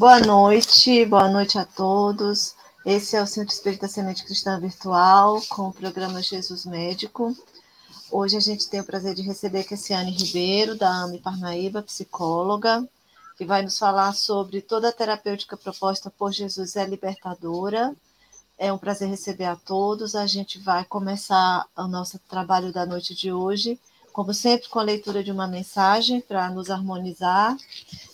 Boa noite, boa noite a todos. Esse é o Centro Espírita Semente Cristã Virtual com o programa Jesus Médico. Hoje a gente tem o prazer de receber Cassiane Ribeiro, da AME Parnaíba, psicóloga, que vai nos falar sobre toda a terapêutica proposta por Jesus é libertadora. É um prazer receber a todos. A gente vai começar o nosso trabalho da noite de hoje, como sempre, com a leitura de uma mensagem para nos harmonizar.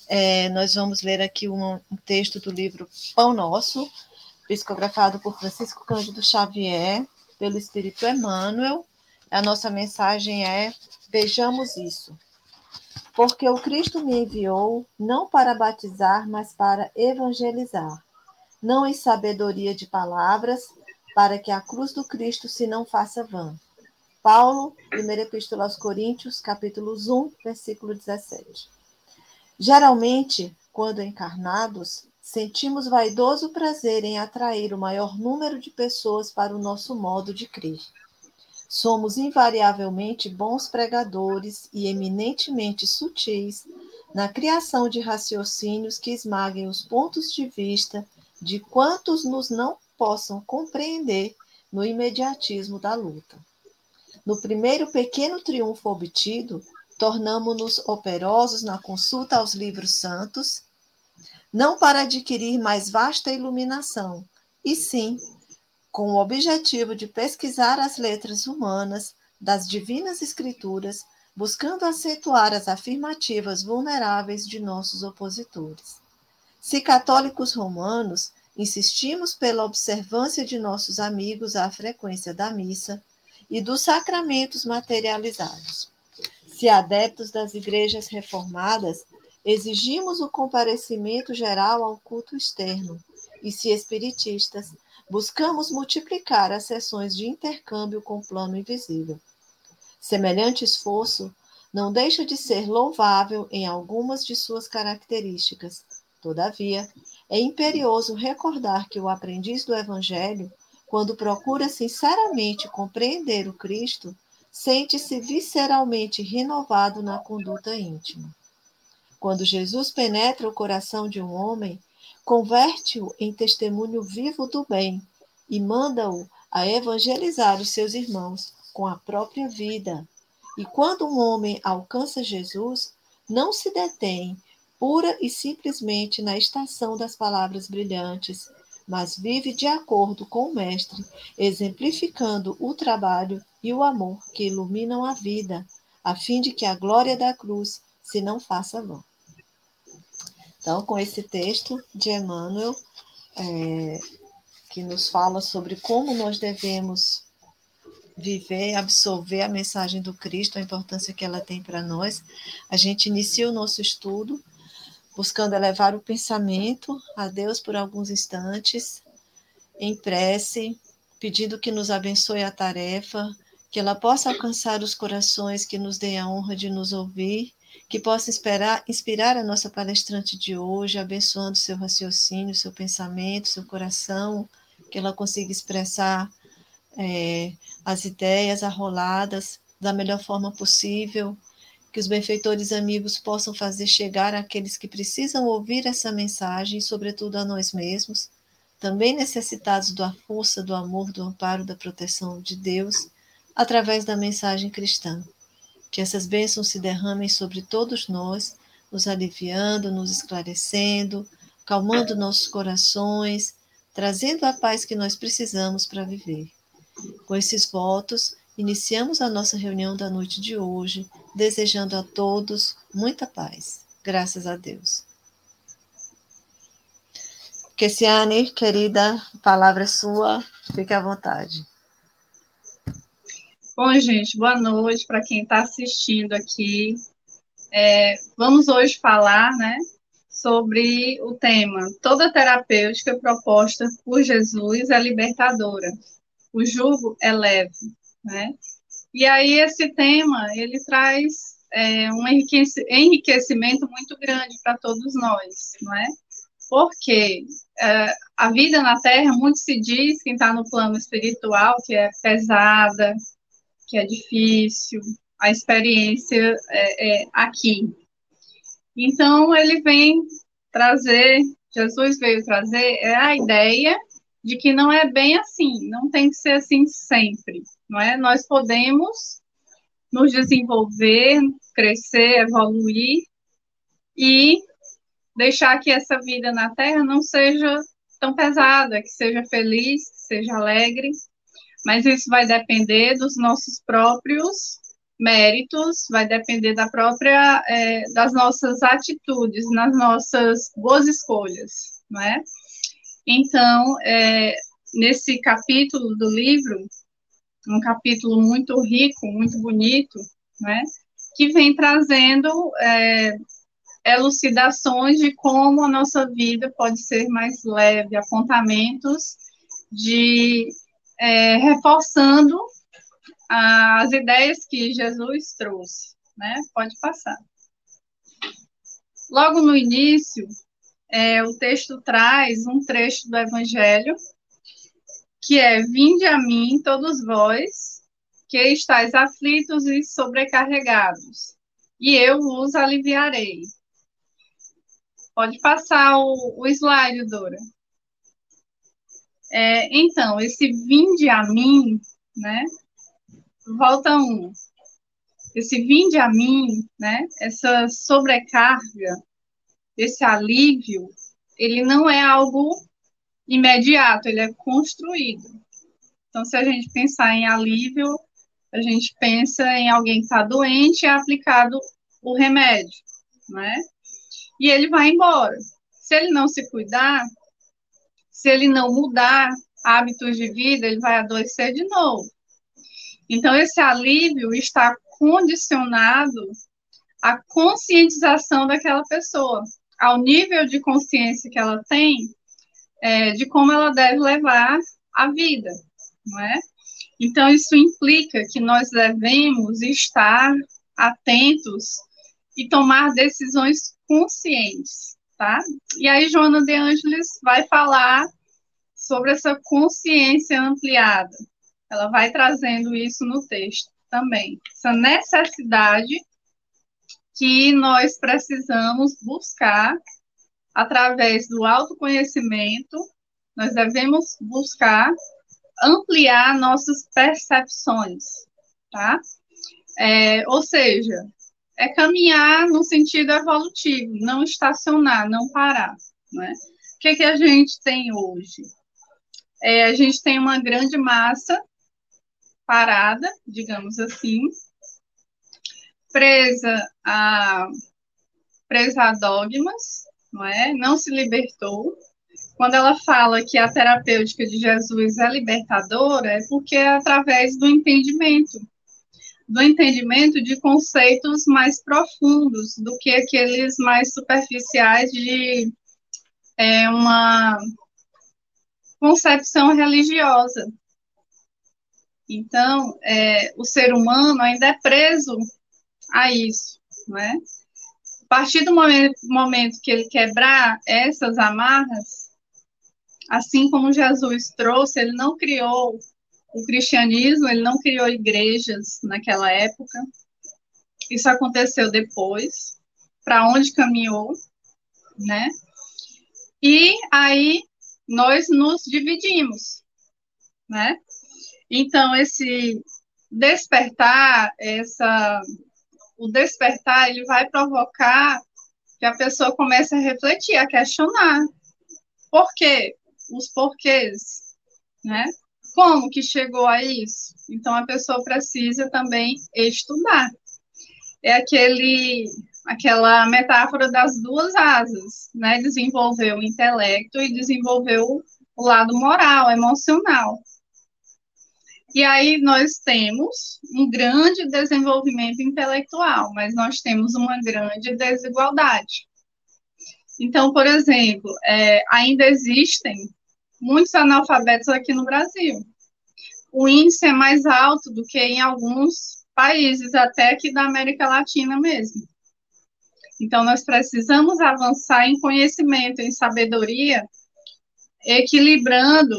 É, nós vamos ler aqui um, um texto do livro Pão Nosso, psicografado por Francisco Cândido Xavier, pelo Espírito Emmanuel, a nossa mensagem é: vejamos isso. Porque o Cristo me enviou não para batizar, mas para evangelizar, não em sabedoria de palavras, para que a cruz do Cristo se não faça vã. Paulo, 1 Epístola aos Coríntios, capítulos 1, versículo 17. Geralmente, quando encarnados, sentimos vaidoso prazer em atrair o maior número de pessoas para o nosso modo de crer. Somos invariavelmente bons pregadores e eminentemente sutis na criação de raciocínios que esmaguem os pontos de vista de quantos nos não possam compreender no imediatismo da luta. No primeiro pequeno triunfo obtido, tornamo-nos operosos na consulta aos livros santos, não para adquirir mais vasta iluminação, e sim com o objetivo de pesquisar as letras humanas das divinas escrituras, buscando acentuar as afirmativas vulneráveis de nossos opositores. Se católicos romanos, insistimos pela observância de nossos amigos à frequência da missa e dos sacramentos materializados. Se adeptos das igrejas reformadas, exigimos o comparecimento geral ao culto externo, e se espiritistas, buscamos multiplicar as sessões de intercâmbio com o plano invisível. Semelhante esforço não deixa de ser louvável em algumas de suas características. Todavia, é imperioso recordar que o aprendiz do Evangelho, quando procura sinceramente compreender o Cristo, sente-se visceralmente renovado na conduta íntima. Quando Jesus penetra o coração de um homem, converte-o em testemunho vivo do bem e manda-o a evangelizar os seus irmãos com a própria vida. E quando um homem alcança Jesus, não se detém pura e simplesmente na estação das palavras brilhantes, mas vive de acordo com o Mestre, exemplificando o trabalho e o amor que iluminam a vida, a fim de que a glória da cruz se não faça vã. Então, com esse texto de Emmanuel, é, que nos fala sobre como nós devemos viver, absorver a mensagem do Cristo, a importância que ela tem para nós, a gente inicia o nosso estudo buscando elevar o pensamento a Deus por alguns instantes, em prece, pedindo que nos abençoe a tarefa, que ela possa alcançar os corações que nos dê a honra de nos ouvir que possa inspirar, inspirar a nossa palestrante de hoje, abençoando seu raciocínio, seu pensamento, seu coração, que ela consiga expressar é, as ideias arroladas da melhor forma possível, que os benfeitores amigos possam fazer chegar àqueles que precisam ouvir essa mensagem, sobretudo a nós mesmos, também necessitados da força, do amor, do amparo, da proteção de Deus, através da mensagem cristã. Que essas bênçãos se derramem sobre todos nós, nos aliviando, nos esclarecendo, calmando nossos corações, trazendo a paz que nós precisamos para viver. Com esses votos, iniciamos a nossa reunião da noite de hoje, desejando a todos muita paz. Graças a Deus. Kessiane, querida, palavra é sua, fique à vontade. Bom, gente, boa noite para quem está assistindo aqui. É, vamos hoje falar, né, sobre o tema Toda terapêutica proposta por Jesus é libertadora. O jugo é leve, né? E aí esse tema, ele traz é, um enriquecimento muito grande para todos nós, não é? Porque é, a vida na Terra, muito se diz, quem está no plano espiritual, que é pesada, que é difícil, a experiência é, é aqui. Então, ele vem trazer Jesus veio trazer é a ideia de que não é bem assim, não tem que ser assim sempre, não é? Nós podemos nos desenvolver, crescer, evoluir e deixar que essa vida na Terra não seja tão pesada, que seja feliz, que seja alegre, mas isso vai depender dos nossos próprios méritos, vai depender da própria, é, das nossas atitudes, nas nossas boas escolhas, não é? Então, é, nesse capítulo do livro, um capítulo muito rico, muito bonito, né, que vem trazendo é, elucidações de como a nossa vida pode ser mais leve, apontamentos de é, reforçando as ideias que Jesus trouxe, né? Pode passar. Logo no início, é, o texto traz um trecho do Evangelho, que é: Vinde a mim, todos vós, que estáis aflitos e sobrecarregados, e eu vos aliviarei. Pode passar o, o slide, Dora. É, então, esse vinde a mim, né? Volta um. Esse vinde a mim, né? Essa sobrecarga, esse alívio, ele não é algo imediato, ele é construído. Então, se a gente pensar em alívio, a gente pensa em alguém que está doente e é aplicado o remédio, né? E ele vai embora. Se ele não se cuidar, se ele não mudar hábitos de vida, ele vai adoecer de novo. Então, esse alívio está condicionado à conscientização daquela pessoa, ao nível de consciência que ela tem é, de como ela deve levar a vida, não é? Então, isso implica que nós devemos estar atentos e tomar decisões conscientes, tá? E aí, Joana de Ângeles vai falar sobre essa consciência ampliada. Ela vai trazendo isso no texto também. Essa necessidade que nós precisamos buscar através do autoconhecimento, nós devemos buscar ampliar nossas percepções, tá? É, ou seja, é caminhar no sentido evolutivo, não estacionar, não parar, né? O que, que a gente tem hoje? É, a gente tem uma grande massa parada, digamos assim, presa a, presa a dogmas, não é? Não se libertou. Quando ela fala que a terapêutica de Jesus é libertadora, é porque é através do entendimento, do entendimento de conceitos mais profundos do que aqueles mais superficiais de é, uma concepção religiosa. Então, é, o ser humano ainda é preso a isso, não é? A partir do momento, que ele quebrar essas amarras, assim como Jesus trouxe, ele não criou o cristianismo, ele não criou igrejas naquela época. Isso aconteceu depois. Para onde caminhou, né? E aí nós nos dividimos, né? Então esse despertar, essa o despertar, ele vai provocar que a pessoa comece a refletir, a questionar. Por quê? Os porquês, né? Como que chegou a isso? Então a pessoa precisa também estudar. É aquele aquela metáfora das duas asas, né? Desenvolver o intelecto e desenvolver o lado moral, emocional. E aí nós temos um grande desenvolvimento intelectual, mas nós temos uma grande desigualdade. Então, por exemplo, é, ainda existem muitos analfabetos aqui no Brasil. O índice é mais alto do que em alguns países, até aqui da América Latina mesmo. Então, nós precisamos avançar em conhecimento, em sabedoria, equilibrando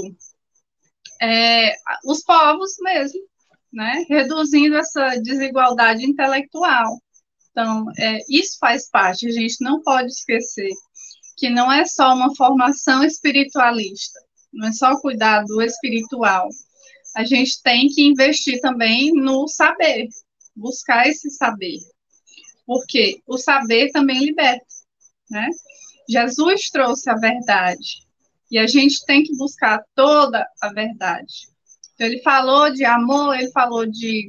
é, os povos mesmo, né? Reduzindo essa desigualdade intelectual. Então, é, isso faz parte, a gente não pode esquecer. que não é só uma formação espiritualista, não é só cuidar do espiritual. A gente tem que investir também no saber, buscar esse saber. Porque o saber também liberta, né? Jesus trouxe a verdade. E a gente tem que buscar toda a verdade. Então, ele falou de amor, ele falou de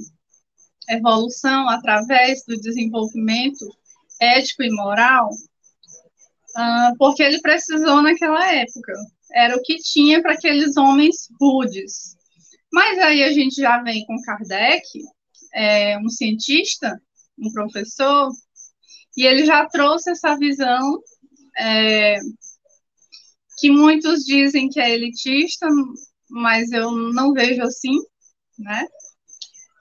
evolução através do desenvolvimento ético e moral, uh, porque ele precisou naquela época. Era o que tinha para aqueles homens rudes. Mas aí a gente já vem com Kardec, é, um cientista, um professor, e ele já trouxe essa visão é, que muitos dizem que é elitista, mas eu não vejo assim, né?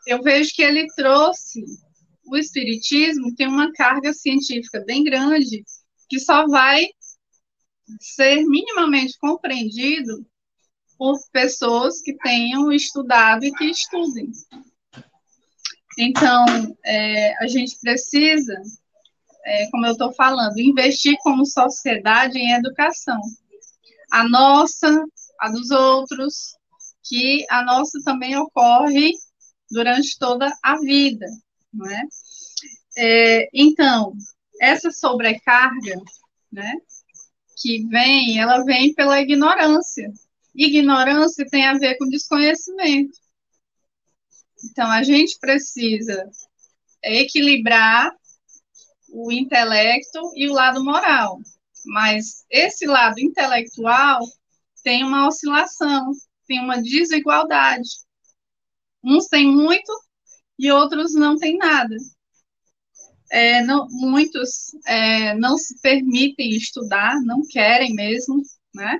Eu vejo que ele trouxe o espiritismo tem uma carga científica bem grande que só vai ser minimamente compreendido por pessoas que tenham estudado e que estudem. Então, é, a gente precisa, é, como eu estou falando, investir como sociedade em educação. A nossa, a dos outros, que a nossa também ocorre durante toda a vida, não é? é então, essa sobrecarga, né, que vem, ela vem pela ignorância. Ignorância tem a ver com desconhecimento. Então, a gente precisa equilibrar o intelecto e o lado moral. Mas esse lado intelectual tem uma oscilação, tem uma desigualdade. Uns têm muito e outros não têm nada. É, não, muitos é, não se permitem estudar, não querem mesmo, né?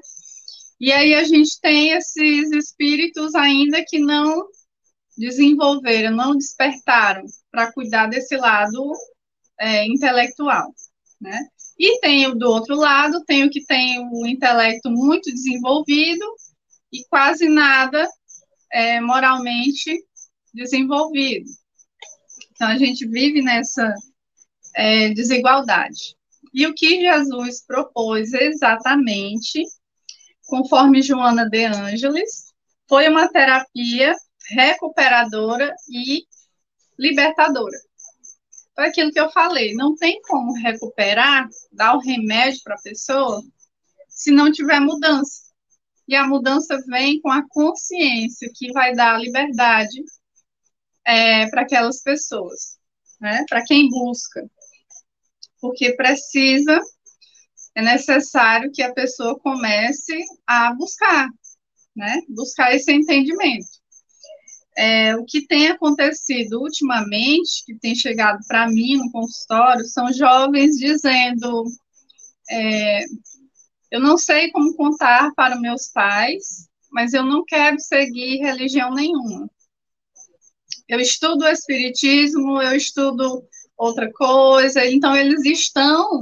E aí a gente tem esses espíritos ainda que não desenvolveram, não despertaram para cuidar desse lado é, intelectual, né? E tem do outro lado, tem o que tem o intelecto muito desenvolvido e quase nada é, moralmente desenvolvido. Então a gente vive nessa é, desigualdade. E o que Jesus propôs exatamente, conforme Joana de Ângeles, foi uma terapia recuperadora e libertadora. Foi aquilo que eu falei, não tem como recuperar, dar o remédio para a pessoa, se não tiver mudança. E a mudança vem com a consciência que vai dar liberdade é, para aquelas pessoas, né? para quem busca. Porque precisa, é necessário que a pessoa comece a buscar, né? buscar esse entendimento. É, o que tem acontecido ultimamente, que tem chegado para mim no consultório, são jovens dizendo: é, eu não sei como contar para meus pais, mas eu não quero seguir religião nenhuma. Eu estudo o Espiritismo, eu estudo outra coisa, então eles estão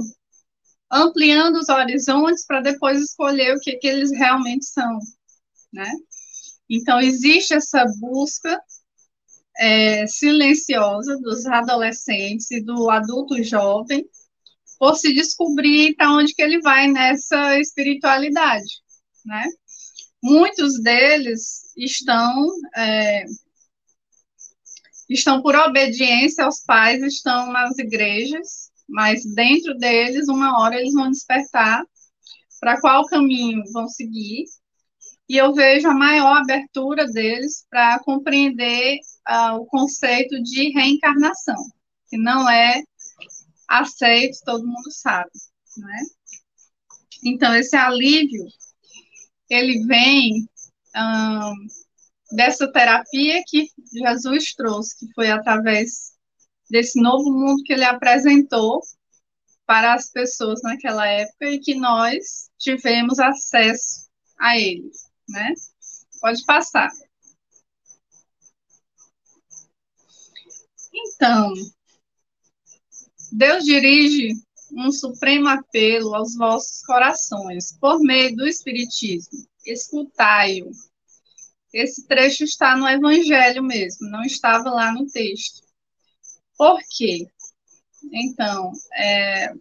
ampliando os horizontes para depois escolher o que, que eles realmente são, né? Então, existe essa busca é, silenciosa dos adolescentes e do adulto jovem por se descobrir para onde que ele vai nessa espiritualidade, né? Muitos deles estão é, estão por obediência aos pais, estão nas igrejas, mas dentro deles, uma hora eles vão despertar para qual caminho vão seguir e eu vejo a maior abertura deles para compreender uh, o conceito de reencarnação, que não é aceito, todo mundo sabe, né? Então, esse alívio, ele vem um, dessa terapia que Jesus trouxe, que foi através desse novo mundo que ele apresentou para as pessoas naquela época e que nós tivemos acesso a ele né? Pode passar. Então, Deus dirige um supremo apelo aos vossos corações por meio do Espiritismo. Escutai-o. Esse trecho está no Evangelho mesmo, não estava lá no texto. Por quê? Então, é,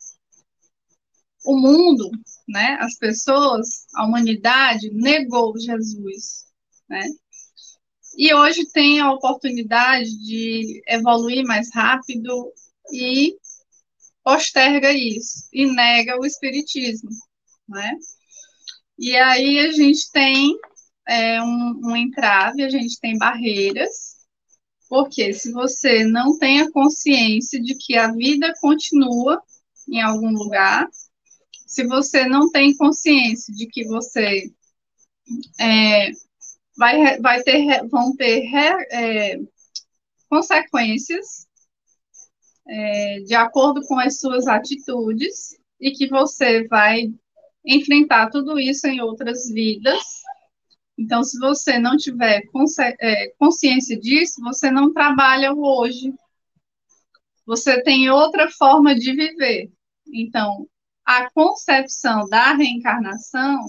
o mundo, né, as pessoas, a humanidade negou Jesus, né? E hoje tem a oportunidade de evoluir mais rápido e posterga isso e nega o espiritismo, né? E aí a gente tem é, um, um entrave, a gente tem barreiras, porque se você não tem a consciência de que a vida continua em algum lugar, se você não tem consciência de que você é, vai, vai ter, vão ter é, consequências é, de acordo com as suas atitudes e que você vai enfrentar tudo isso em outras vidas. Então, se você não tiver é, consciência disso, você não trabalha hoje. Você tem outra forma de viver. Então, a concepção da reencarnação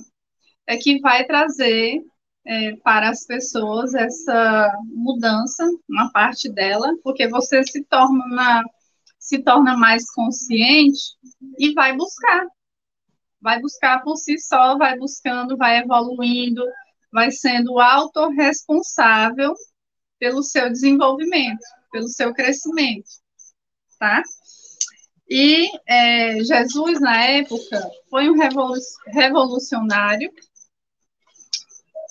é que vai trazer é, para as pessoas essa mudança, uma parte dela, porque você se torna, se torna mais consciente e vai buscar. Vai buscar por si só, vai buscando, vai evoluindo, vai sendo autorresponsável pelo seu desenvolvimento, pelo seu crescimento, tá? E é, Jesus, na época, foi um revolucionário,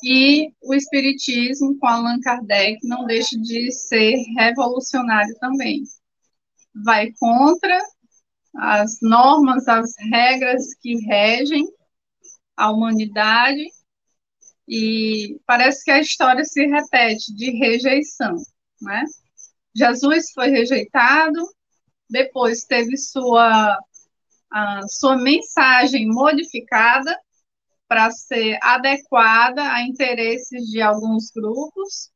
e o Espiritismo, com Allan Kardec, não deixa de ser revolucionário também. Vai contra as normas, as regras que regem a humanidade, e parece que a história se repete de rejeição, né? Jesus foi rejeitado, depois teve sua, sua mensagem modificada para ser adequada a interesses de alguns grupos,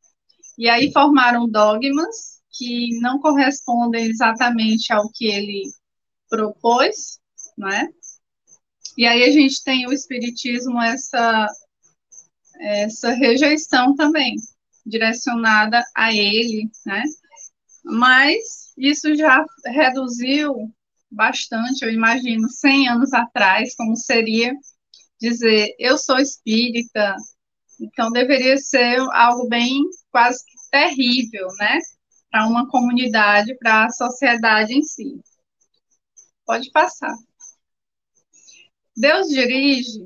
e aí formaram dogmas que não correspondem exatamente ao que ele propôs, né? E aí a gente tem o espiritismo essa essa rejeição também direcionada a ele, né? Mas isso já reduziu bastante, eu imagino, 100 anos atrás, como seria dizer eu sou espírita, então deveria ser algo bem quase que terrível, né? Para uma comunidade, para a sociedade em si. Pode passar. Deus dirige.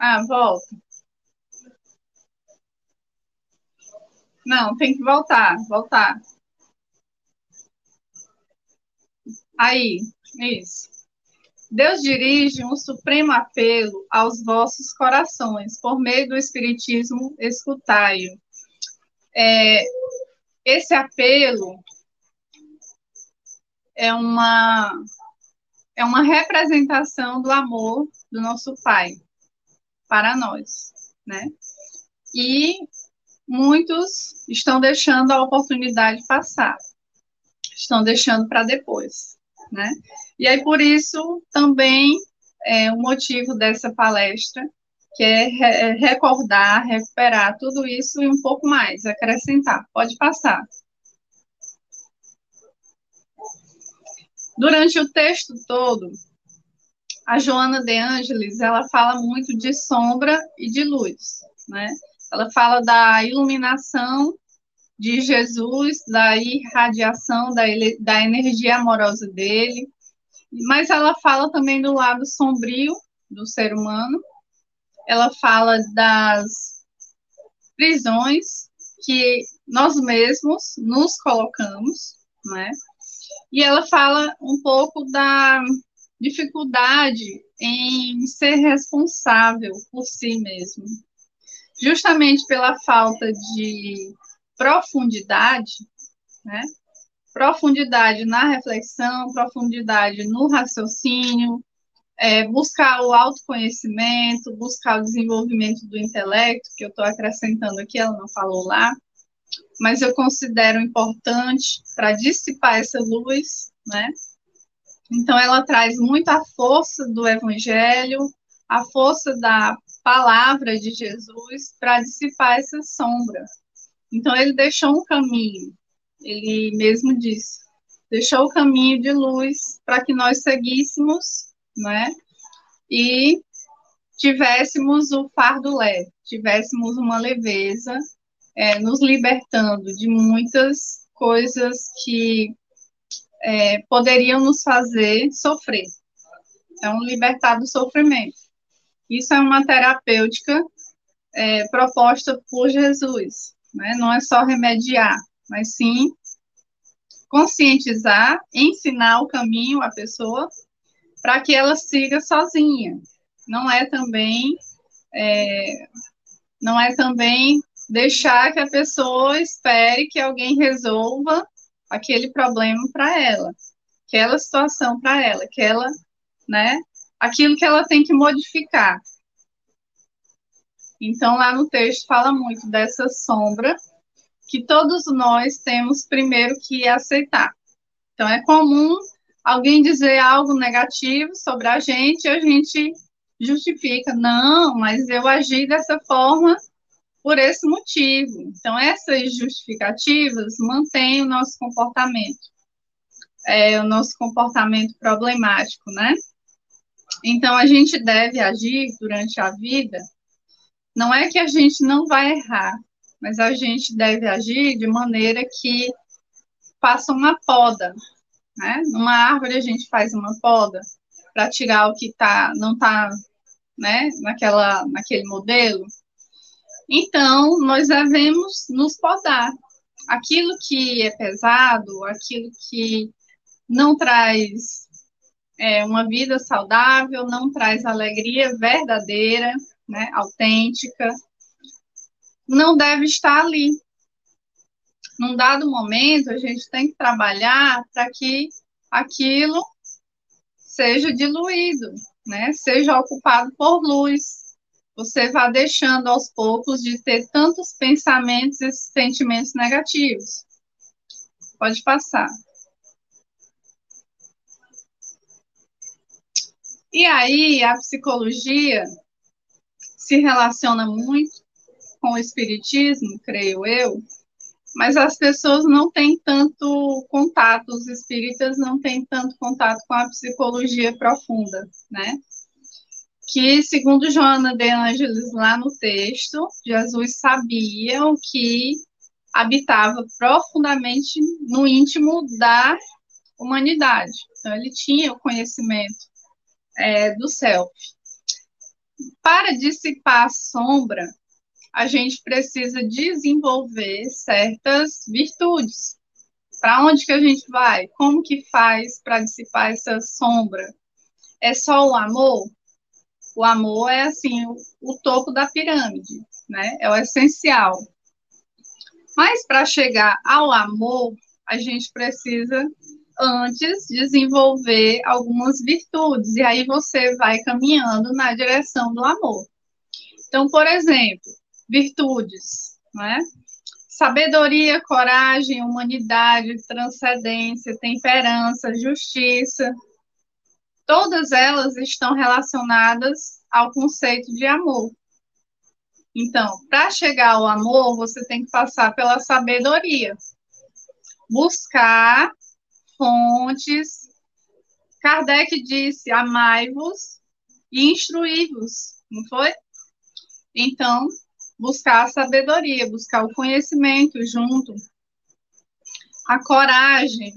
Ah, volta. Não, tem que voltar, voltar. Aí, isso. Deus dirige um supremo apelo aos vossos corações, por meio do Espiritismo, escutai-o. É, esse apelo é uma, é uma representação do amor do nosso Pai para nós, né? E muitos estão deixando a oportunidade passar, estão deixando para depois né? E aí, por isso, também é o motivo dessa palestra, que é, é recordar, recuperar tudo isso e um pouco mais, acrescentar. Pode passar. Durante o texto todo, a Joana de Ângeles, ela fala muito de sombra e de luz, né? Ela fala da iluminação de Jesus, da irradiação da, da energia amorosa dele, mas ela fala também do lado sombrio do ser humano, ela fala das prisões que nós mesmos nos colocamos, né? E ela fala um pouco da dificuldade em ser responsável por si mesmo, justamente pela falta de profundidade, né? Profundidade na reflexão, profundidade no raciocínio, é, buscar o autoconhecimento, buscar o desenvolvimento do intelecto, que eu estou acrescentando aqui, ela não falou lá, mas eu considero importante para dissipar essa luz, né? Então, ela traz muito a força do Evangelho, a força da palavra de Jesus para dissipar essa sombra, então, ele deixou um caminho, ele mesmo disse, deixou o caminho de luz para que nós seguíssemos, né? e tivéssemos o fardo leve, tivéssemos uma leveza, é, nos libertando de muitas coisas que é, poderiam nos fazer sofrer. Então, libertar do sofrimento. Isso é uma terapêutica é, proposta por Jesus. Né? Não é só remediar, mas sim conscientizar, ensinar o caminho à pessoa para que ela siga sozinha. Não é também é, não é também deixar que a pessoa espere que alguém resolva aquele problema para ela, aquela situação para ela, né, aquilo que ela tem que modificar. Então, lá no texto fala muito dessa sombra que todos nós temos primeiro que aceitar. Então, é comum alguém dizer algo negativo sobre a gente e a gente justifica. Não, mas eu agi dessa forma por esse motivo. Então, essas justificativas mantêm o nosso comportamento, é, o nosso comportamento problemático, né? Então, a gente deve agir durante a vida não é que a gente não vai errar, mas a gente deve agir de maneira que faça uma poda. Né? Numa árvore a gente faz uma poda para tirar o que tá, não está né, naquela, naquele modelo. Então, nós devemos nos podar. Aquilo que é pesado, aquilo que não traz é, uma vida saudável, não traz alegria verdadeira, né, autêntica, não deve estar ali. Num dado momento, a gente tem que trabalhar para que aquilo seja diluído, né, seja ocupado por luz. Você vá deixando aos poucos de ter tantos pensamentos e sentimentos negativos. Pode passar. E aí, a psicologia se relaciona muito com o espiritismo, creio eu, mas as pessoas não têm tanto contato, os espíritas não têm tanto contato com a psicologia profunda, né? Que, segundo Joana de Angelis, lá no texto, Jesus sabia o que habitava profundamente no íntimo da humanidade. Então, ele tinha o conhecimento é, do self. Para dissipar a sombra, a gente precisa desenvolver certas virtudes. Para onde que a gente vai? Como que faz para dissipar essa sombra? É só o amor? O amor é assim o, o topo da pirâmide, né? É o essencial. Mas para chegar ao amor, a gente precisa antes desenvolver algumas virtudes, e aí você vai caminhando na direção do amor. Então, por exemplo, virtudes, né? Sabedoria, coragem, humanidade, transcendência, temperança, justiça, todas elas estão relacionadas ao conceito de amor. Então, para chegar ao amor, você tem que passar pela sabedoria. Buscar fontes. Kardec disse: amai-vos e instruí-vos, não foi? Então, buscar a sabedoria, buscar o conhecimento junto. A coragem,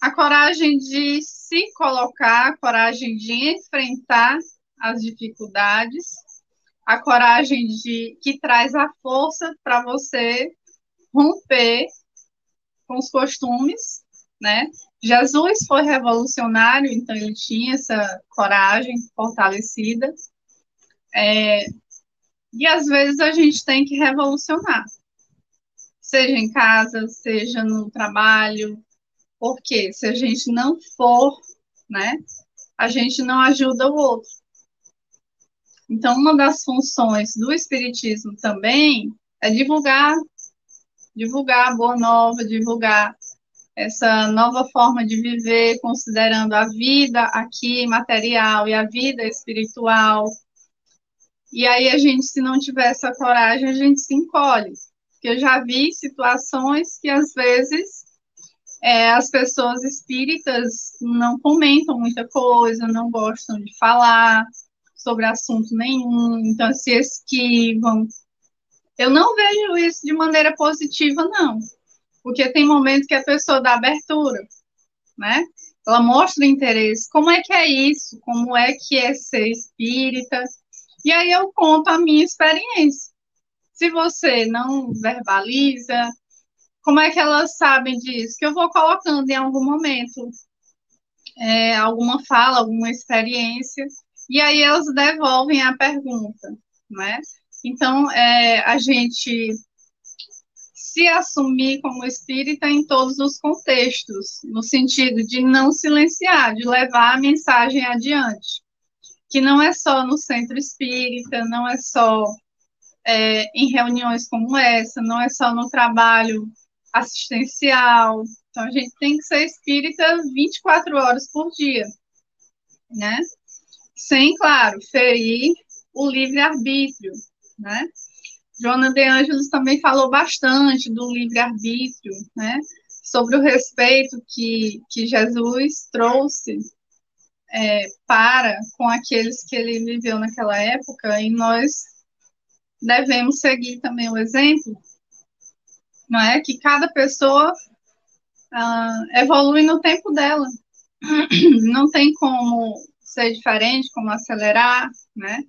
a coragem de se colocar, a coragem de enfrentar as dificuldades, a coragem de que traz a força para você romper com os costumes né? Jesus foi revolucionário, então ele tinha essa coragem fortalecida. É, e às vezes a gente tem que revolucionar, seja em casa, seja no trabalho, porque se a gente não for, né, a gente não ajuda o outro. Então, uma das funções do Espiritismo também é divulgar, divulgar a boa nova, divulgar essa nova forma de viver, considerando a vida aqui material e a vida espiritual. E aí a gente, se não tiver essa coragem, a gente se encolhe. Porque eu já vi situações que às vezes é, as pessoas espíritas não comentam muita coisa, não gostam de falar, sobre assunto nenhum, então se esquivam. Eu não vejo isso de maneira positiva, não. Porque tem momentos que a pessoa dá abertura, né? Ela mostra interesse. Como é que é isso? Como é que é ser espírita? E aí eu conto a minha experiência. Se você não verbaliza, como é que elas sabem disso? Que eu vou colocando em algum momento é, alguma fala, alguma experiência, e aí elas devolvem a pergunta, né? Então, é, a gente se assumir como espírita em todos os contextos, no sentido de não silenciar, de levar a mensagem adiante, que não é só no centro espírita, não é só é, em reuniões como essa, não é só no trabalho assistencial. Então, a gente tem que ser espírita 24 horas por dia, né? Sem, claro, ferir o livre-arbítrio, né? Joana de Ângeles também falou bastante do livre-arbítrio, né? Sobre o respeito que, que Jesus trouxe é, para com aqueles que ele viveu naquela época, e nós devemos seguir também o exemplo, não é? Que cada pessoa ah, evolui no tempo dela. Não tem como ser diferente, como acelerar, né?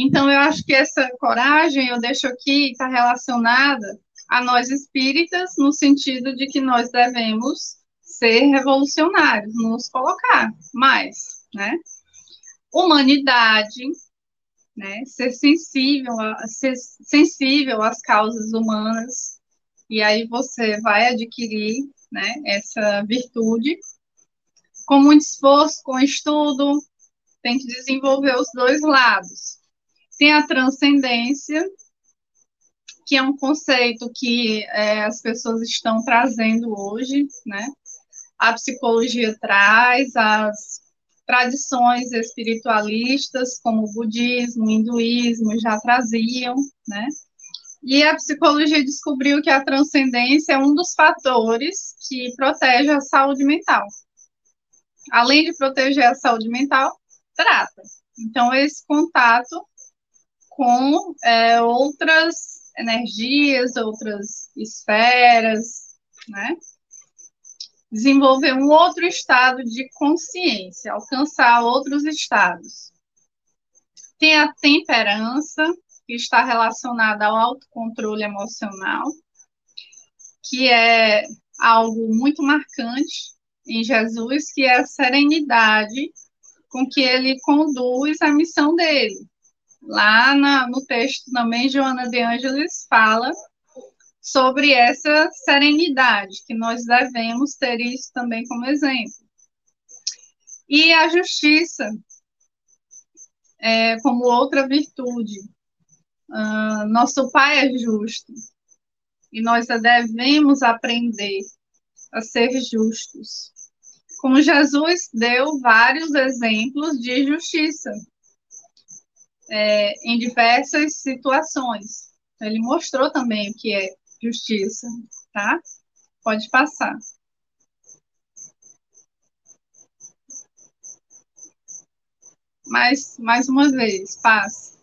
Então, eu acho que essa coragem, eu deixo aqui, está relacionada a nós espíritas, no sentido de que nós devemos ser revolucionários, nos colocar mais, né? Humanidade, né? Ser sensível, a, ser sensível às causas humanas, e aí você vai adquirir, né, essa virtude. Com muito esforço, com estudo, tem que desenvolver os dois lados tem a transcendência, que é um conceito que é, as pessoas estão trazendo hoje, né? A psicologia traz, as tradições espiritualistas, como o budismo, o hinduísmo, já traziam, né? E a psicologia descobriu que a transcendência é um dos fatores que protege a saúde mental. Além de proteger a saúde mental, trata. Então, esse contato com é, outras energias, outras esferas, né? Desenvolver um outro estado de consciência, alcançar outros estados. Tem a temperança, que está relacionada ao autocontrole emocional, que é algo muito marcante em Jesus, que é a serenidade com que ele conduz a missão dele, Lá na, no texto também, Joana de Ângeles fala sobre essa serenidade, que nós devemos ter isso também como exemplo. E a justiça, é, como outra virtude. Uh, nosso Pai é justo, e nós devemos aprender a ser justos. Como Jesus deu vários exemplos de justiça é, em diversas situações. Ele mostrou também o que é justiça, tá? Pode passar. Mais, mais uma vez, passe.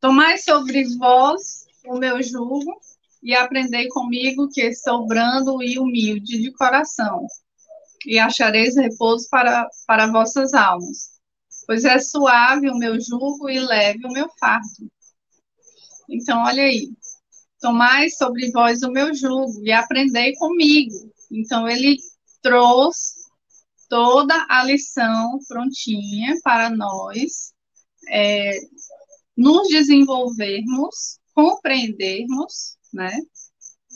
Tomai sobre vós o meu jugo e aprendei comigo que sou brando e humilde de coração, e achareis repouso para, para vossas almas. Pois é suave o meu jugo e leve o meu fardo. Então, olha aí. Tomai sobre vós o meu jugo e aprendei comigo. Então, ele trouxe toda a lição prontinha para nós é, nos desenvolvermos, compreendermos, né,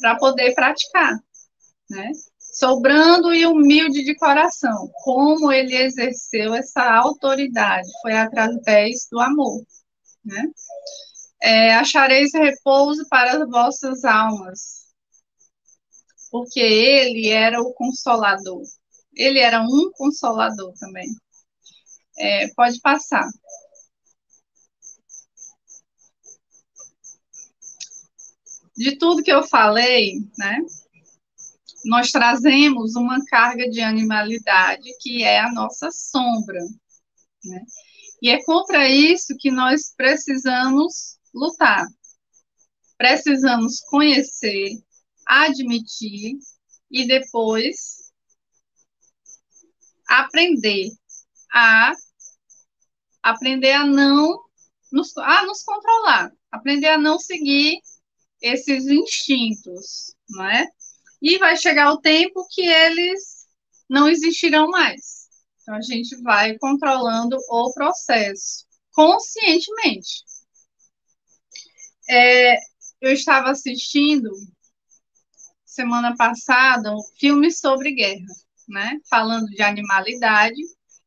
para poder praticar, né? Sobrando e humilde de coração. Como ele exerceu essa autoridade? Foi através do amor. Né? É, achareis repouso para as vossas almas, porque ele era o consolador. Ele era um consolador também. É, pode passar. De tudo que eu falei, né? Nós trazemos uma carga de animalidade que é a nossa sombra. Né? E é contra isso que nós precisamos lutar. Precisamos conhecer, admitir e depois aprender a aprender a não nos, a nos controlar, aprender a não seguir esses instintos, não é? E vai chegar o tempo que eles não existirão mais. Então a gente vai controlando o processo conscientemente. É, eu estava assistindo semana passada um filme sobre guerra, né? Falando de animalidade.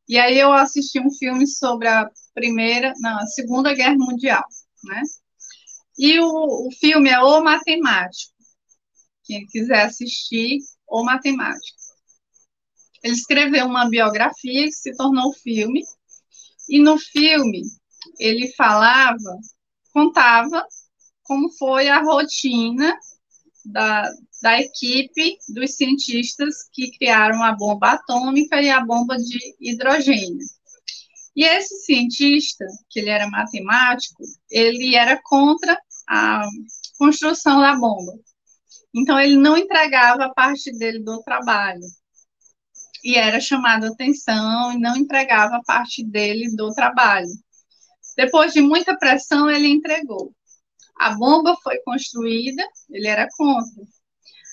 E aí eu assisti um filme sobre a primeira, não, a Segunda Guerra Mundial, né? E o, o filme é O Matemático. Quem quiser assistir, O Matemático. Ele escreveu uma biografia que se tornou filme, e no filme ele falava, contava como foi a rotina da, da equipe dos cientistas que criaram a bomba atômica e a bomba de hidrogênio. E esse cientista, que ele era matemático, ele era contra a construção da bomba. Então, ele não entregava a parte dele do trabalho. E era chamado atenção e não entregava a parte dele do trabalho. Depois de muita pressão, ele entregou. A bomba foi construída, ele era contra.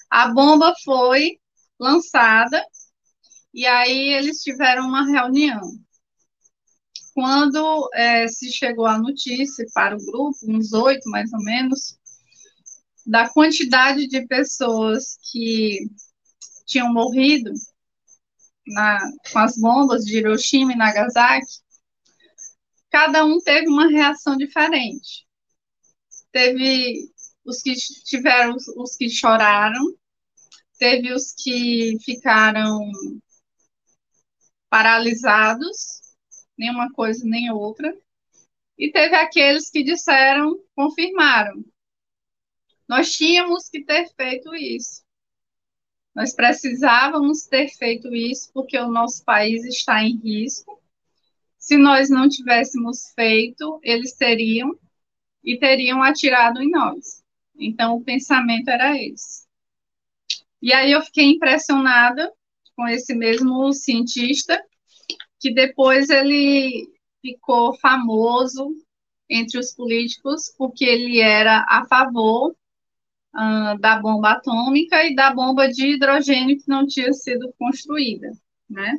A bomba foi lançada, e aí eles tiveram uma reunião. Quando é, se chegou a notícia para o grupo, uns oito mais ou menos, da quantidade de pessoas que tinham morrido na, com as bombas de Hiroshima e Nagasaki, cada um teve uma reação diferente. Teve os que tiveram os que choraram, teve os que ficaram paralisados nem uma coisa nem outra. E teve aqueles que disseram, confirmaram. Nós tínhamos que ter feito isso. Nós precisávamos ter feito isso porque o nosso país está em risco. Se nós não tivéssemos feito, eles teriam e teriam atirado em nós. Então, o pensamento era esse. E aí eu fiquei impressionada com esse mesmo cientista que depois ele ficou famoso entre os políticos porque ele era a favor uh, da bomba atômica e da bomba de hidrogênio que não tinha sido construída, né?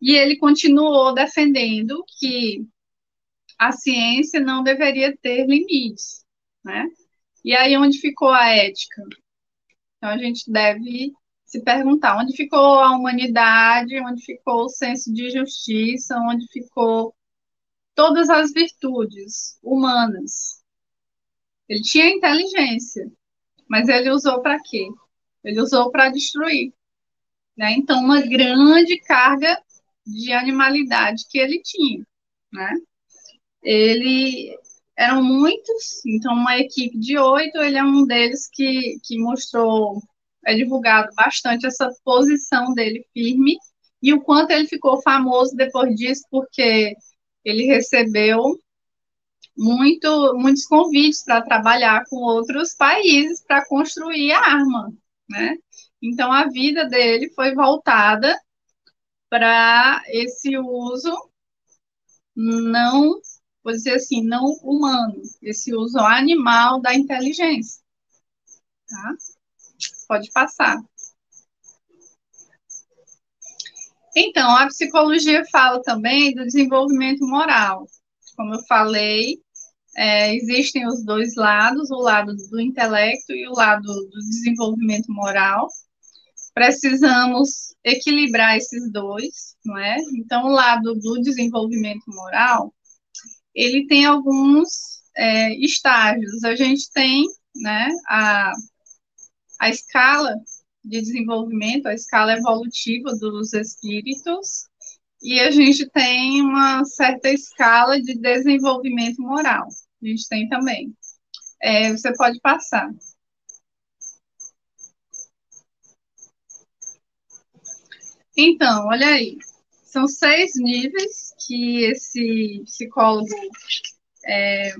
E ele continuou defendendo que a ciência não deveria ter limites, né? E aí onde ficou a ética? Então a gente deve se perguntar onde ficou a humanidade, onde ficou o senso de justiça, onde ficou todas as virtudes humanas. Ele tinha inteligência, mas ele usou para quê? Ele usou para destruir. Né? Então, uma grande carga de animalidade que ele tinha. Né? Ele eram muitos, então uma equipe de oito, ele é um deles que, que mostrou é divulgado bastante essa posição dele firme e o quanto ele ficou famoso depois disso, porque ele recebeu muito, muitos convites para trabalhar com outros países para construir a arma, né? Então a vida dele foi voltada para esse uso não, vou dizer assim, não humano, esse uso animal da inteligência, tá? Pode passar. Então, a psicologia fala também do desenvolvimento moral. Como eu falei, é, existem os dois lados, o lado do intelecto e o lado do desenvolvimento moral. Precisamos equilibrar esses dois, não é? Então, o lado do desenvolvimento moral, ele tem alguns é, estágios. A gente tem, né, a a escala de desenvolvimento, a escala evolutiva dos espíritos, e a gente tem uma certa escala de desenvolvimento moral. A gente tem também. É, você pode passar. Então, olha aí, são seis níveis que esse psicólogo é,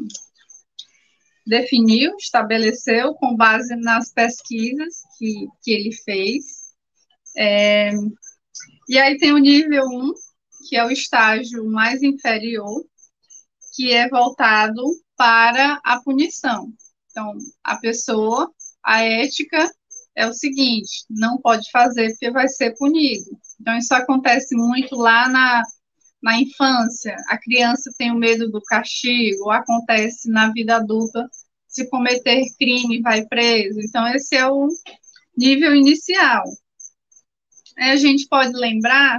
definiu, estabeleceu com base nas pesquisas que, que ele fez. É, e aí tem o nível 1, que é o estágio mais inferior, que é voltado para a punição. Então, a pessoa, a ética é o seguinte: não pode fazer porque vai ser punido. Então, isso acontece muito lá na, na infância. A criança tem o medo do castigo, acontece na vida adulta, se cometer crime, vai preso. Então, esse é o nível inicial. A gente pode lembrar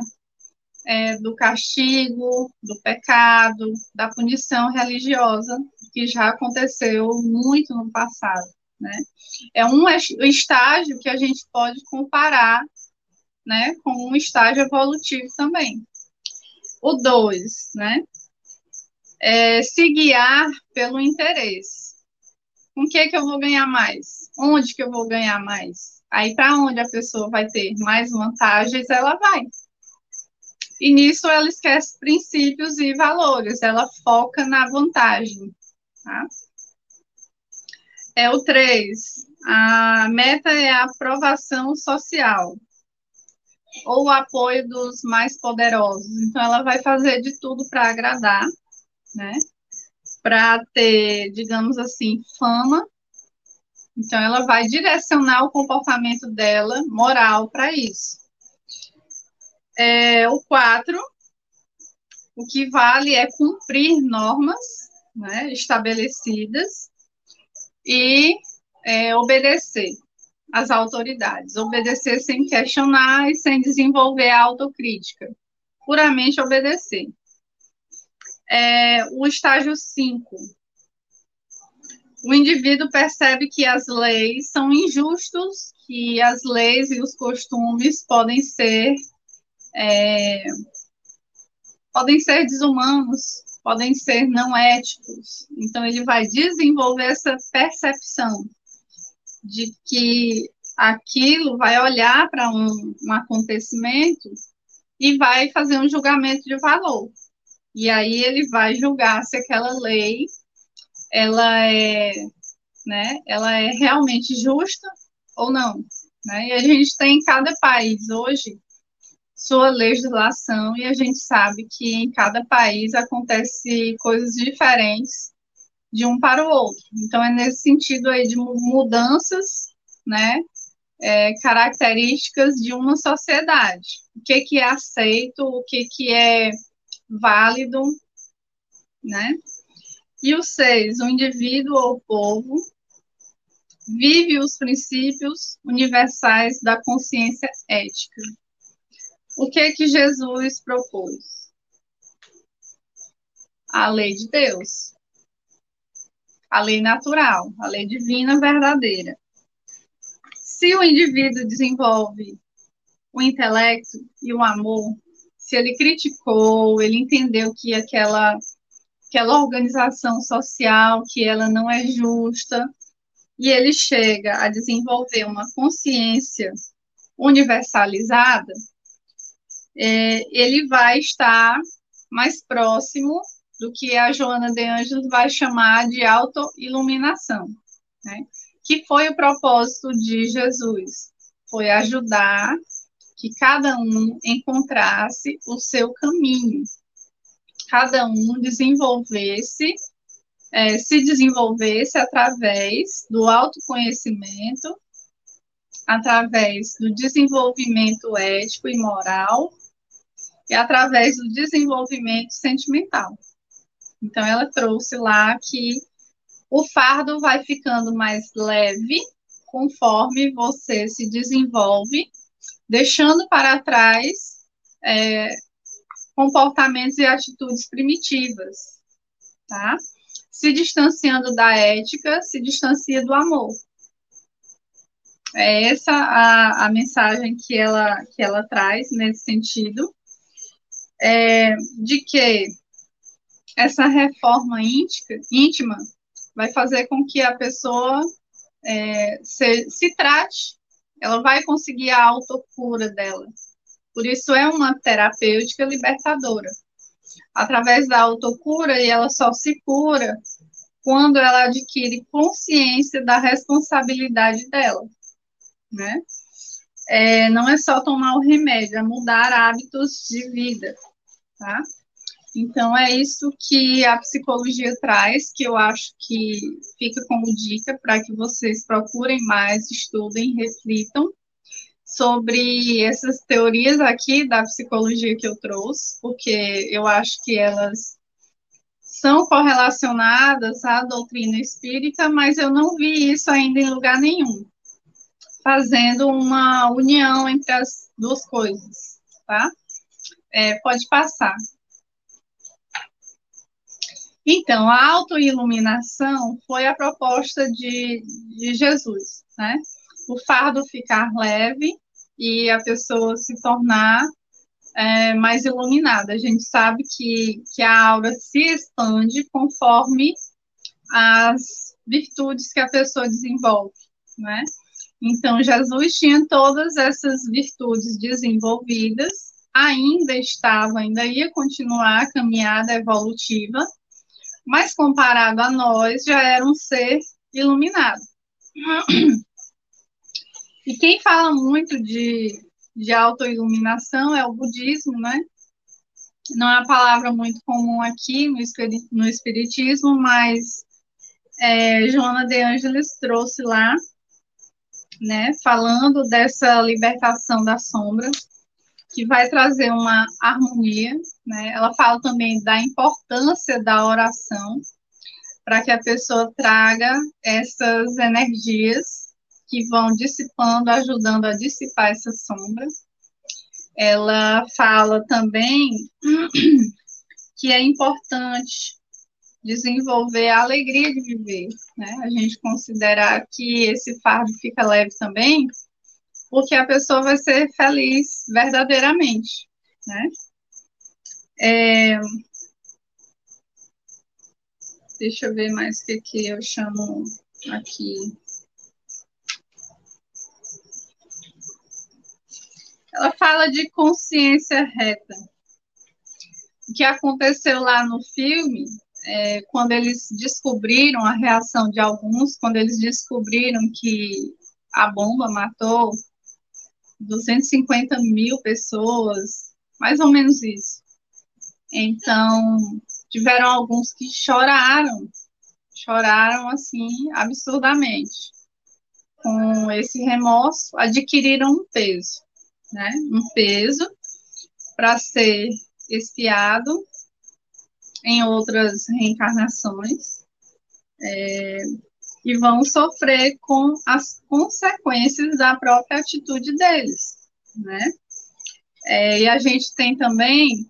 é, do castigo, do pecado, da punição religiosa, que já aconteceu muito no passado. Né? É um estágio que a gente pode comparar né, com um estágio evolutivo também. O dois, né? É se guiar pelo interesse. Com que que eu vou ganhar mais? Onde que eu vou ganhar mais? Aí para onde a pessoa vai ter mais vantagens, ela vai. E nisso ela esquece princípios e valores, ela foca na vantagem. Tá? É o 3. A meta é a aprovação social ou o apoio dos mais poderosos. Então, ela vai fazer de tudo para agradar, né? Para ter, digamos assim, fama. Então, ela vai direcionar o comportamento dela moral para isso. É, o 4, o que vale é cumprir normas né, estabelecidas e é, obedecer às autoridades. Obedecer sem questionar e sem desenvolver a autocrítica. Puramente obedecer. É, o estágio 5. O indivíduo percebe que as leis são injustos, que as leis e os costumes podem ser é, podem ser desumanos, podem ser não éticos. Então, ele vai desenvolver essa percepção de que aquilo vai olhar para um, um acontecimento e vai fazer um julgamento de valor. E aí ele vai julgar se aquela lei ela é, né, ela é realmente justa ou não. Né? E a gente tem em cada país hoje sua legislação e a gente sabe que em cada país acontece coisas diferentes de um para o outro. Então é nesse sentido aí de mudanças, né, é, características de uma sociedade. O que que é aceito, o que que é válido, né? E o seis, o indivíduo ou o povo vive os princípios universais da consciência ética. O que que Jesus propôs? A lei de Deus. A lei natural, a lei divina verdadeira. Se o indivíduo desenvolve o intelecto e o amor, se ele criticou, ele entendeu que aquela aquela organização social que ela não é justa e ele chega a desenvolver uma consciência universalizada, é, ele vai estar mais próximo do que a Joana de Anjos vai chamar de autoiluminação, né? que foi o propósito de Jesus, foi ajudar que cada um encontrasse o seu caminho, cada um desenvolvesse, é, se desenvolvesse através do autoconhecimento, através do desenvolvimento ético e moral e através do desenvolvimento sentimental. Então, ela trouxe lá que o fardo vai ficando mais leve conforme você se desenvolve, deixando para trás é, comportamentos e atitudes primitivas, tá? Se distanciando da ética, se distancia do amor. É essa a, a mensagem que ela, que ela traz nesse sentido é, de que essa reforma íntima, íntima vai fazer com que a pessoa é, se, se trate, ela vai conseguir a autocura dela, Por isso é uma terapêutica libertadora. Através da autocura, e ela só se cura quando ela adquire consciência da responsabilidade dela, né? É, não é só tomar o remédio, é mudar hábitos de vida, tá? Então, é isso que a psicologia traz, que eu acho que fica como dica para que vocês procurem mais, estudem, reflitam sobre essas teorias aqui da psicologia que eu trouxe, porque eu acho que elas são correlacionadas à doutrina espírita, mas eu não vi isso ainda em lugar nenhum, fazendo uma união entre as duas coisas, tá? É, pode passar. Então, a autoiluminação foi a proposta de, de Jesus, né? O fardo ficar leve e a pessoa se tornar é, mais iluminada. A gente sabe que, que a aura se expande conforme as virtudes que a pessoa desenvolve, né? Então, Jesus tinha todas essas virtudes desenvolvidas, ainda estava, ainda ia continuar a caminhada evolutiva, mas comparado a nós, já era um ser iluminado. E quem fala muito de, de autoiluminação é o budismo, né? Não é uma palavra muito comum aqui no, no espiritismo, mas é, Joana de Ângeles trouxe lá, né, falando dessa libertação da sombra, que vai trazer uma harmonia, né? Ela fala também da importância da oração para que a pessoa traga essas energias que vão dissipando, ajudando a dissipar essa sombra. Ela fala também que é importante desenvolver a alegria de viver, né? A gente considerar que esse fardo fica leve também, porque a pessoa vai ser feliz verdadeiramente, né? É, deixa eu ver mais o que, que eu chamo aqui. Ela fala de consciência reta. O que aconteceu lá no filme, é, quando eles descobriram a reação de alguns, quando eles descobriram que a bomba matou 250 mil pessoas, mais ou menos isso. Então, tiveram alguns que choraram, choraram assim, absurdamente. Com esse remorso, adquiriram um peso, né? Um peso para ser espiado em outras reencarnações. É, e vão sofrer com as consequências da própria atitude deles, né? É, e a gente tem também,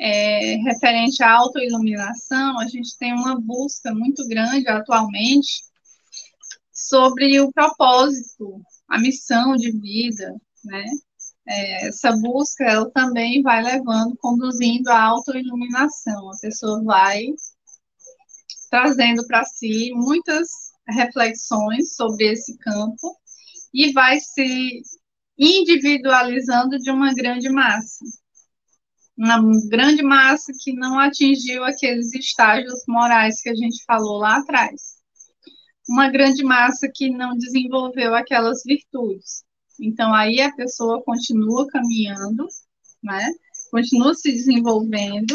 é, referente à autoiluminação, a gente tem uma busca muito grande atualmente sobre o propósito, a missão de vida, né? É, essa busca, ela também vai levando, conduzindo à autoiluminação. A pessoa vai trazendo para si muitas reflexões sobre esse campo e vai se individualizando de uma grande massa. Uma grande massa que não atingiu aqueles estágios morais que a gente falou lá atrás. Uma grande massa que não desenvolveu aquelas virtudes. Então, aí a pessoa continua caminhando, né? continua se desenvolvendo,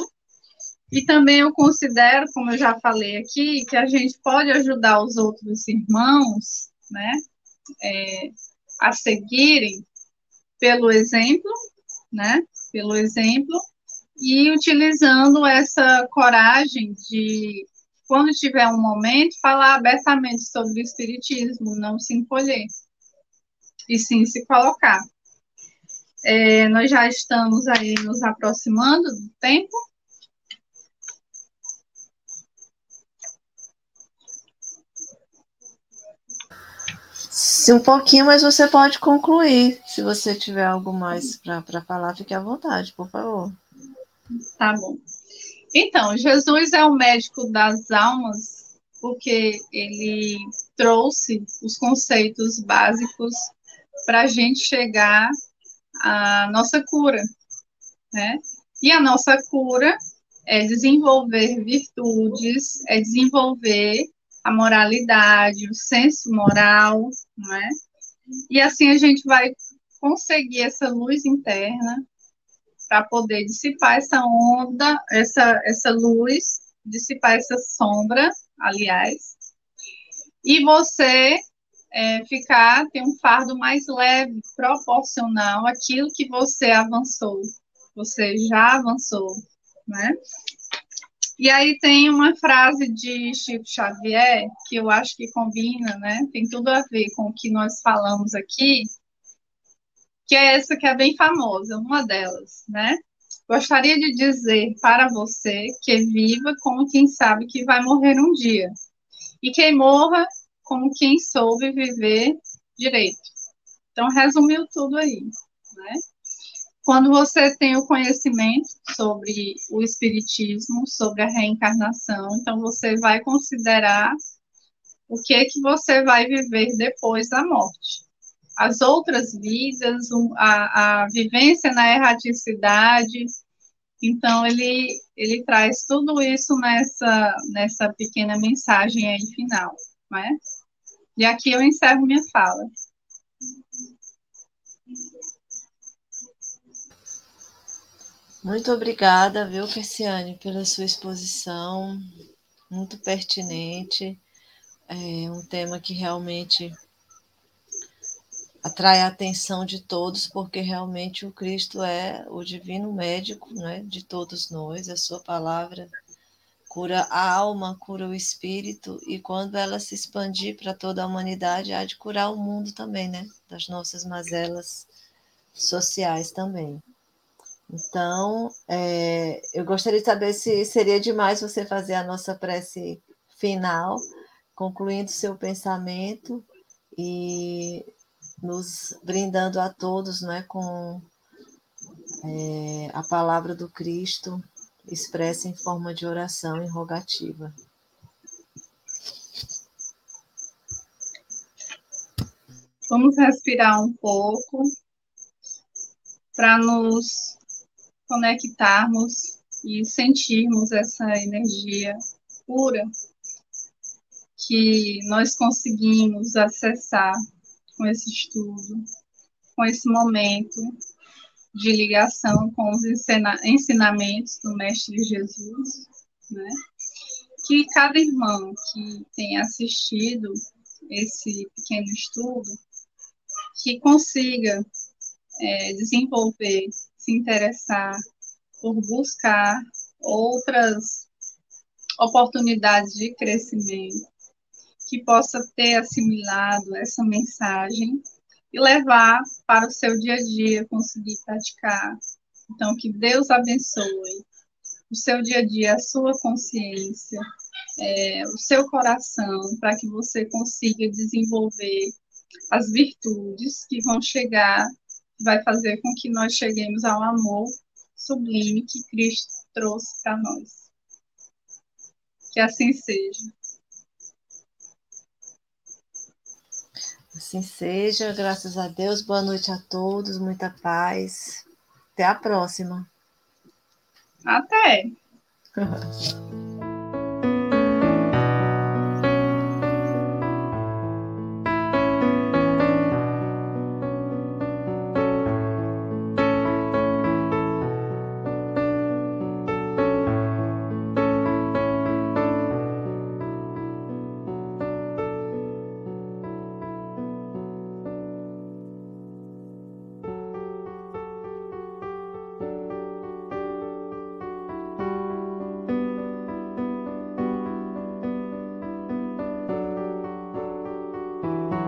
e também eu considero, como eu já falei aqui, que a gente pode ajudar os outros irmãos, né, é, a seguirem pelo exemplo, né, pelo exemplo, e utilizando essa coragem de, quando tiver um momento, falar abertamente sobre o Espiritismo, não se encolher, e sim se colocar. É, nós já estamos aí nos aproximando do tempo, Se um pouquinho, mas você pode concluir. Se você tiver algo mais para falar, fique à vontade, por favor. Tá bom. Então, Jesus é o médico das almas porque ele trouxe os conceitos básicos para a gente chegar a nossa cura, né? E a nossa cura é desenvolver virtudes, é desenvolver a moralidade, o senso moral, né? E assim a gente vai conseguir essa luz interna para poder dissipar essa onda, essa, essa luz, dissipar essa sombra, aliás, e você é, ficar, ter um fardo mais leve, proporcional àquilo que você avançou, você já avançou, né? E aí tem uma frase de Chico Xavier que eu acho que combina, né? Tem tudo a ver com o que nós falamos aqui, que é essa que é bem famosa, uma delas, né? Gostaria de dizer para você que viva como quem sabe que vai morrer um dia, e quem morra como quem soube viver direito. Então, resumiu tudo aí, né? Quando você tem o conhecimento sobre o espiritismo, sobre a reencarnação, então você vai considerar o que é que você vai viver depois da morte. As outras vidas, a, a vivência na erraticidade, então ele, ele traz tudo isso nessa, nessa pequena mensagem aí final, né? E aqui eu encerro minha fala. Muito obrigada, viu, Persiane, pela sua exposição, muito pertinente. É um tema que realmente atrai a atenção de todos, porque realmente o Cristo é o divino médico né, de todos nós, a sua palavra cura a alma, cura o espírito, e quando ela se expandir para toda a humanidade, há de curar o mundo também, né? Das nossas mazelas sociais também. Então, é, eu gostaria de saber se seria demais você fazer a nossa prece final, concluindo seu pensamento e nos brindando a todos né, com é, a palavra do Cristo expressa em forma de oração e rogativa. Vamos respirar um pouco para nos conectarmos e sentirmos essa energia pura que nós conseguimos acessar com esse estudo, com esse momento de ligação com os ensinamentos do Mestre Jesus, né? Que cada irmão que tenha assistido esse pequeno estudo, que consiga é, desenvolver se interessar por buscar outras oportunidades de crescimento, que possa ter assimilado essa mensagem e levar para o seu dia a dia, conseguir praticar. Então, que Deus abençoe o seu dia a dia, a sua consciência, é, o seu coração, para que você consiga desenvolver as virtudes que vão chegar vai fazer com que nós cheguemos ao amor sublime que Cristo trouxe para nós. Que assim seja. Assim seja, graças a Deus. Boa noite a todos, muita paz. Até a próxima. Até.